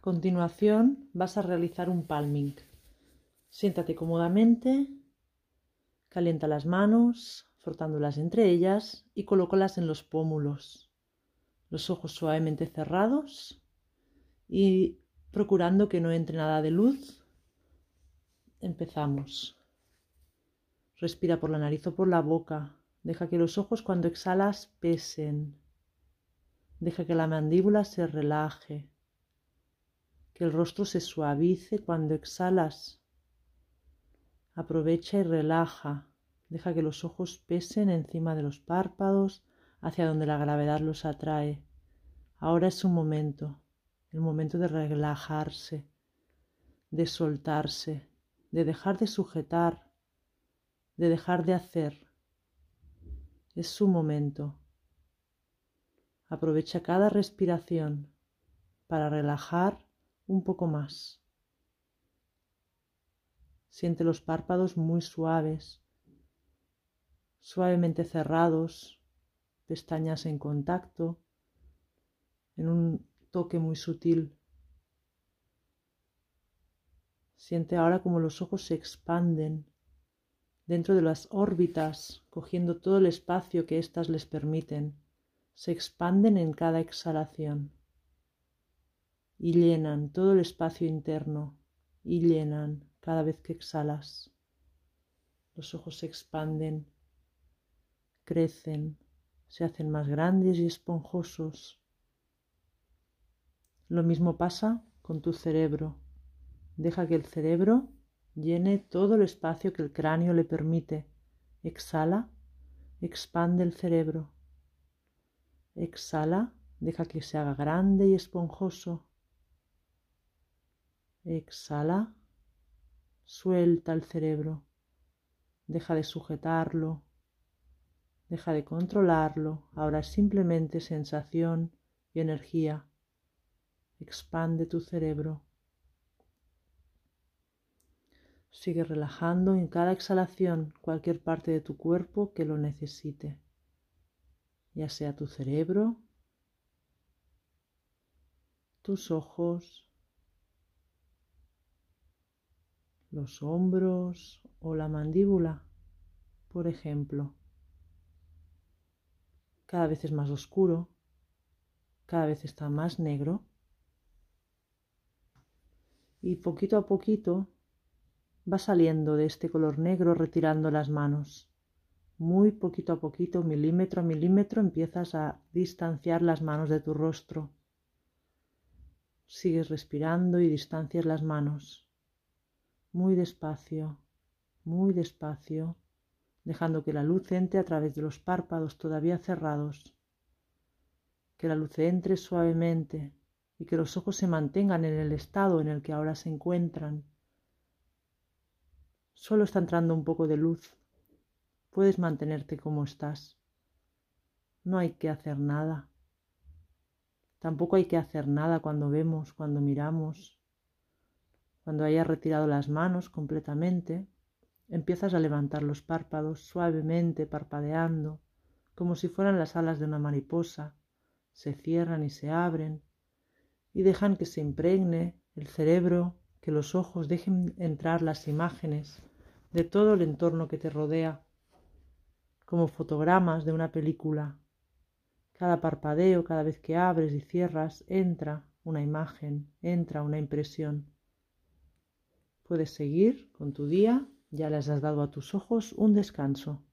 Continuación vas a realizar un palming. Siéntate cómodamente, calienta las manos, frotándolas entre ellas y colócalas en los pómulos. Los ojos suavemente cerrados y procurando que no entre nada de luz. Empezamos. Respira por la nariz o por la boca. Deja que los ojos cuando exhalas pesen. Deja que la mandíbula se relaje. Que el rostro se suavice cuando exhalas. Aprovecha y relaja. Deja que los ojos pesen encima de los párpados hacia donde la gravedad los atrae. Ahora es un momento, el momento de relajarse, de soltarse, de dejar de sujetar, de dejar de hacer. Es su momento. Aprovecha cada respiración para relajar un poco más. Siente los párpados muy suaves, suavemente cerrados, pestañas en contacto, en un toque muy sutil. Siente ahora como los ojos se expanden dentro de las órbitas, cogiendo todo el espacio que éstas les permiten. Se expanden en cada exhalación y llenan todo el espacio interno y llenan cada vez que exhalas. Los ojos se expanden, crecen, se hacen más grandes y esponjosos lo mismo pasa con tu cerebro. Deja que el cerebro llene todo el espacio que el cráneo le permite. Exhala, expande el cerebro. Exhala, deja que se haga grande y esponjoso. Exhala, suelta el cerebro. Deja de sujetarlo. Deja de controlarlo. Ahora es simplemente sensación y energía expande tu cerebro. Sigue relajando en cada exhalación cualquier parte de tu cuerpo que lo necesite, ya sea tu cerebro, tus ojos, los hombros o la mandíbula, por ejemplo. Cada vez es más oscuro, cada vez está más negro y poquito a poquito va saliendo de este color negro retirando las manos. Muy poquito a poquito, milímetro a milímetro, empiezas a distanciar las manos de tu rostro. Sigues respirando y distancias las manos. Muy despacio, muy despacio, dejando que la luz entre a través de los párpados todavía cerrados. Que la luz entre suavemente y que los ojos se mantengan en el estado en el que ahora se encuentran. Solo está entrando un poco de luz. Puedes mantenerte como estás. No hay que hacer nada. Tampoco hay que hacer nada cuando vemos, cuando miramos. Cuando hayas retirado las manos completamente, empiezas a levantar los párpados suavemente, parpadeando, como si fueran las alas de una mariposa. Se cierran y se abren y dejan que se impregne el cerebro, que los ojos dejen entrar las imágenes de todo el entorno que te rodea, como fotogramas de una película. Cada parpadeo, cada vez que abres y cierras, entra una imagen, entra una impresión. Puedes seguir con tu día, ya les has dado a tus ojos un descanso.